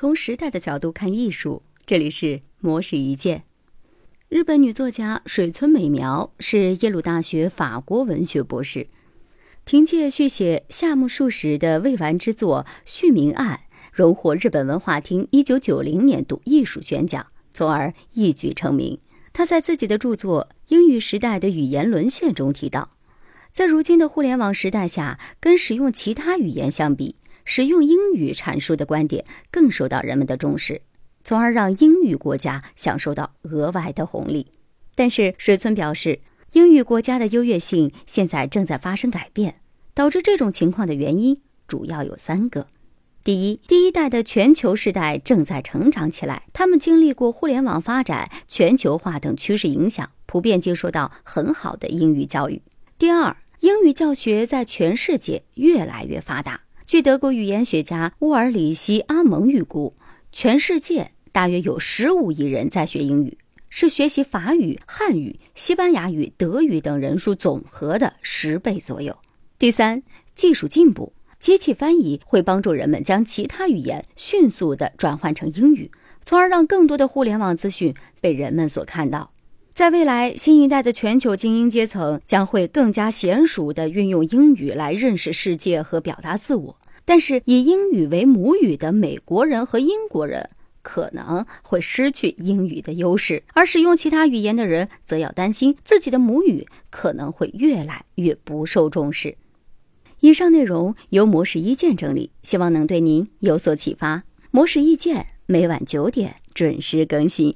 从时代的角度看艺术，这里是魔石一见。日本女作家水村美苗是耶鲁大学法国文学博士，凭借续写夏目漱石的未完之作《续明案》，荣获日本文化厅一九九零年度艺术宣奖，从而一举成名。她在自己的著作《英语时代的语言沦陷》中提到，在如今的互联网时代下，跟使用其他语言相比。使用英语阐述的观点更受到人们的重视，从而让英语国家享受到额外的红利。但是水村表示，英语国家的优越性现在正在发生改变。导致这种情况的原因主要有三个：第一，第一代的全球世代正在成长起来，他们经历过互联网发展、全球化等趋势影响，普遍接受到很好的英语教育；第二，英语教学在全世界越来越发达。据德国语言学家乌尔里希·阿蒙预估，全世界大约有十五亿人在学英语，是学习法语、汉语、西班牙语、德语等人数总和的十倍左右。第三，技术进步，机器翻译会帮助人们将其他语言迅速地转换成英语，从而让更多的互联网资讯被人们所看到。在未来，新一代的全球精英阶层将会更加娴熟地运用英语来认识世界和表达自我。但是，以英语为母语的美国人和英国人可能会失去英语的优势，而使用其他语言的人则要担心自己的母语可能会越来越不受重视。以上内容由模式意见整理，希望能对您有所启发。模式意见每晚九点准时更新。